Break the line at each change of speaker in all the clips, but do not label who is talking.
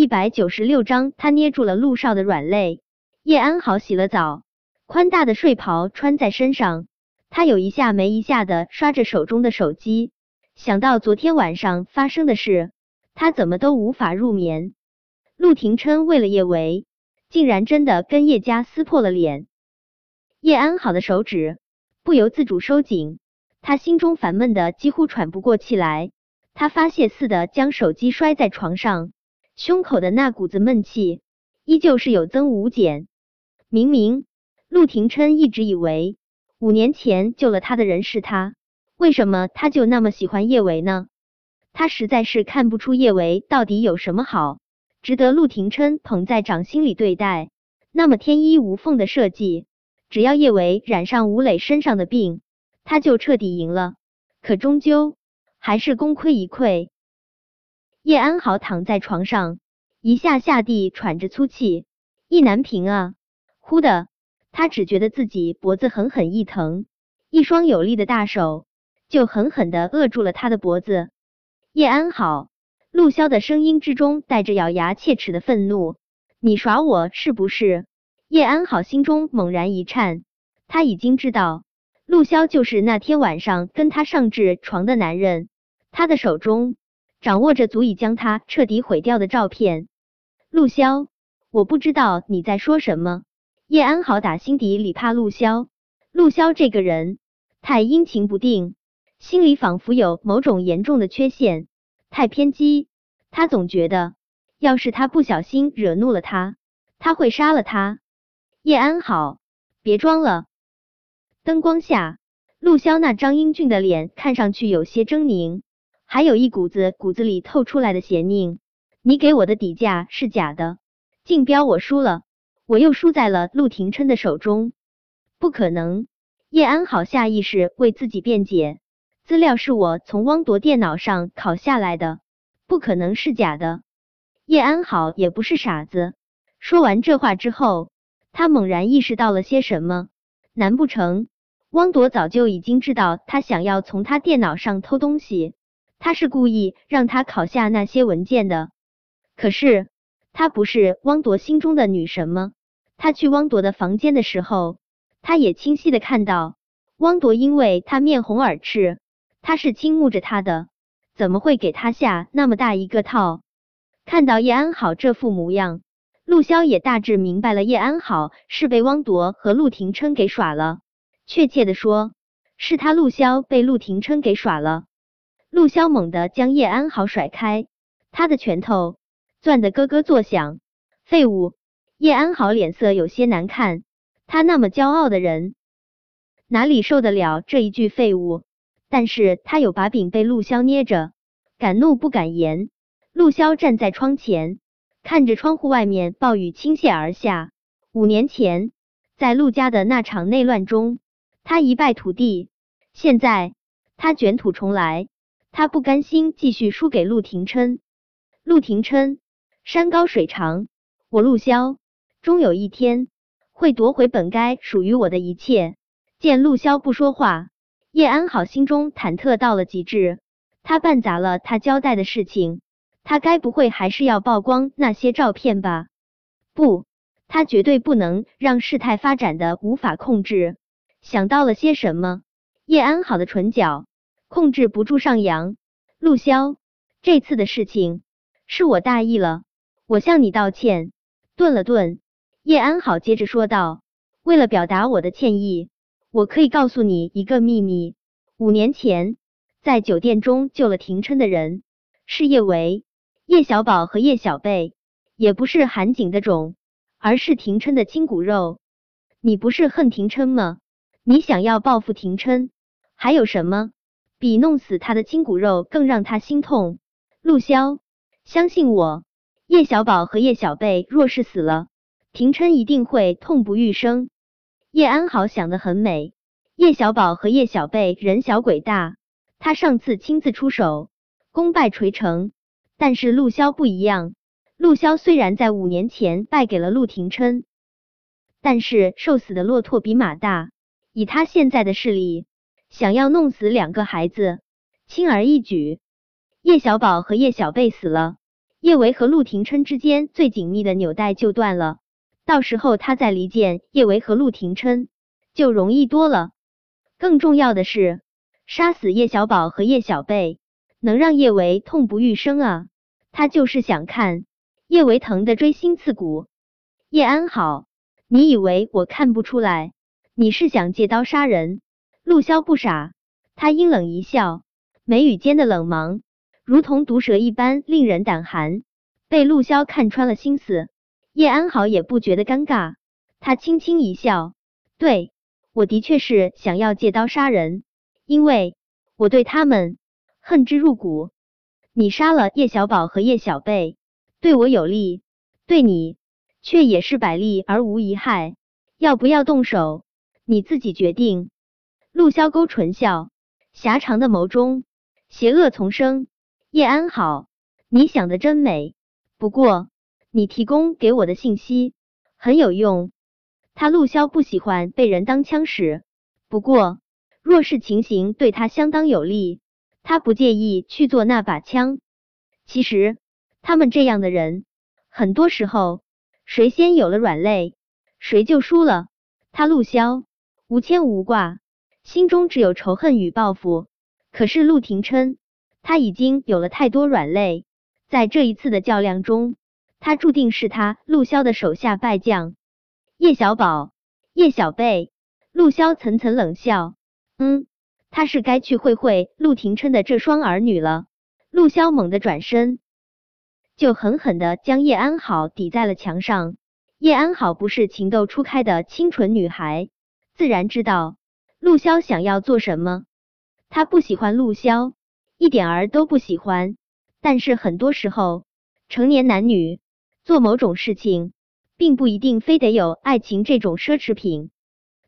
一百九十六章，他捏住了陆少的软肋。叶安好洗了澡，宽大的睡袍穿在身上，他有一下没一下的刷着手中的手机，想到昨天晚上发生的事，他怎么都无法入眠。陆廷琛为了叶维，竟然真的跟叶家撕破了脸。叶安好的手指不由自主收紧，他心中烦闷的几乎喘不过气来。他发泄似的将手机摔在床上，胸口的那股子闷气依旧是有增无减。明明陆廷琛一直以为五年前救了他的人是他，为什么他就那么喜欢叶维呢？他实在是看不出叶维到底有什么好，值得陆廷琛捧在掌心里对待。那么天衣无缝的设计，只要叶维染上吴磊身上的病，他就彻底赢了。可终究。还是功亏一篑。叶安好躺在床上，一下下地喘着粗气，意难平啊！忽的，他只觉得自己脖子狠狠一疼，一双有力的大手就狠狠的扼住了他的脖子。叶安好，陆骁的声音之中带着咬牙切齿的愤怒：“你耍我是不是？”叶安好心中猛然一颤，他已经知道陆骁就是那天晚上跟他上至床的男人。他的手中掌握着足以将他彻底毁掉的照片。陆潇，我不知道你在说什么。叶安好打心底里怕陆潇。陆潇这个人太阴晴不定，心里仿佛有某种严重的缺陷，太偏激。他总觉得，要是他不小心惹怒了他，他会杀了他。叶安好，别装了。灯光下，陆潇那张英俊的脸看上去有些狰狞。还有一股子骨子里透出来的邪佞。你给我的底价是假的，竞标我输了，我又输在了陆廷琛的手中。不可能！叶安好下意识为自己辩解，资料是我从汪铎电脑上拷下来的，不可能是假的。叶安好也不是傻子，说完这话之后，他猛然意识到了些什么。难不成汪铎早就已经知道他想要从他电脑上偷东西？他是故意让他考下那些文件的，可是他不是汪铎心中的女神吗？他去汪铎的房间的时候，他也清晰的看到汪铎因为他面红耳赤，他是倾慕着他的，怎么会给他下那么大一个套？看到叶安好这副模样，陆骁也大致明白了，叶安好是被汪铎和陆廷琛给耍了，确切的说，是他陆骁被陆廷琛给耍了。陆骁猛地将叶安好甩开，他的拳头攥得咯咯作响。废物！叶安好脸色有些难看，他那么骄傲的人，哪里受得了这一句废物？但是他有把柄被陆骁捏着，敢怒不敢言。陆骁站在窗前，看着窗户外面暴雨倾泻而下。五年前，在陆家的那场内乱中，他一败涂地，现在他卷土重来。他不甘心继续输给陆廷琛。陆廷琛，山高水长，我陆潇终有一天会夺回本该属于我的一切。见陆潇不说话，叶安好心中忐忑到了极致。他办砸了他交代的事情，他该不会还是要曝光那些照片吧？不，他绝对不能让事态发展的无法控制。想到了些什么，叶安好的唇角。控制不住上扬，陆骁，这次的事情是我大意了，我向你道歉。顿了顿，叶安好接着说道：“为了表达我的歉意，我可以告诉你一个秘密。五年前，在酒店中救了廷琛的人是叶维、叶小宝和叶小贝，也不是韩景的种，而是廷琛的亲骨肉。你不是恨廷琛吗？你想要报复廷琛，还有什么？”比弄死他的亲骨肉更让他心痛。陆骁，相信我，叶小宝和叶小贝若是死了，廷琛一定会痛不欲生。叶安好想得很美，叶小宝和叶小贝人小鬼大，他上次亲自出手，功败垂成。但是陆骁不一样，陆骁虽然在五年前败给了陆廷琛，但是瘦死的骆驼比马大，以他现在的势力。想要弄死两个孩子，轻而易举。叶小宝和叶小贝死了，叶维和陆廷琛之间最紧密的纽带就断了。到时候他再离间叶维和陆廷琛就容易多了。更重要的是，杀死叶小宝和叶小贝，能让叶维痛不欲生啊！他就是想看叶维疼的锥心刺骨。叶安好，你以为我看不出来？你是想借刀杀人？陆骁不傻，他阴冷一笑，眉宇间的冷芒如同毒蛇一般令人胆寒。被陆骁看穿了心思，叶安好也不觉得尴尬，他轻轻一笑，对。我的确是想要借刀杀人，因为我对他们恨之入骨。你杀了叶小宝和叶小贝，对我有利，对你却也是百利而无一害。要不要动手，你自己决定。陆潇勾唇笑，狭长的眸中邪恶丛生。叶安好，你想的真美。不过你提供给我的信息很有用。他陆潇不喜欢被人当枪使，不过若是情形对他相当有利，他不介意去做那把枪。其实他们这样的人，很多时候谁先有了软肋，谁就输了。他陆潇无牵无挂，心中只有仇恨与报复。可是陆廷琛，他已经有了太多软肋，在这一次的较量中，他注定是他陆潇的手下败将。叶小宝、叶小贝，陆潇层层冷笑。嗯，他是该去会会陆廷琛的这双儿女了。陆潇猛地转身，就狠狠的将叶安好抵在了墙上。叶安好不是情窦初开的清纯女孩，自然知道陆潇想要做什么。他不喜欢陆潇，一点儿都不喜欢。但是很多时候，成年男女做某种事情。并不一定非得有爱情这种奢侈品。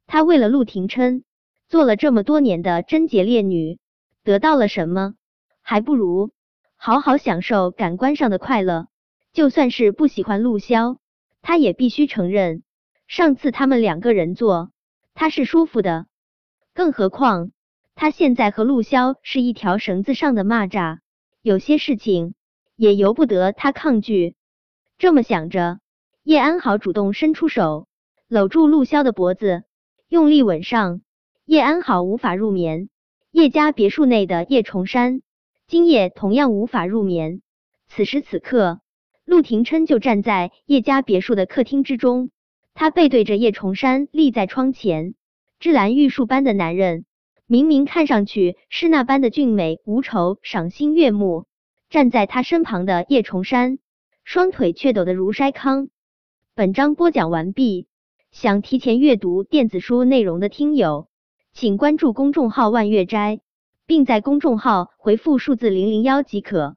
他为了陆廷琛做了这么多年的贞洁烈女，得到了什么？还不如好好享受感官上的快乐。就算是不喜欢陆潇，他也必须承认，上次他们两个人做，他是舒服的。更何况他现在和陆骁是一条绳子上的蚂蚱，有些事情也由不得他抗拒。这么想着。叶安好主动伸出手，搂住陆骁的脖子，用力吻上。叶安好无法入眠。叶家别墅内的叶崇山，今夜同样无法入眠。此时此刻，陆廷琛就站在叶家别墅的客厅之中，他背对着叶崇山立在窗前。芝兰玉树般的男人，明明看上去是那般的俊美无愁，赏心悦目。站在他身旁的叶崇山，双腿却抖得如筛糠。本章播讲完毕，想提前阅读电子书内容的听友，请关注公众号万月斋，并在公众号回复数字零零幺即可。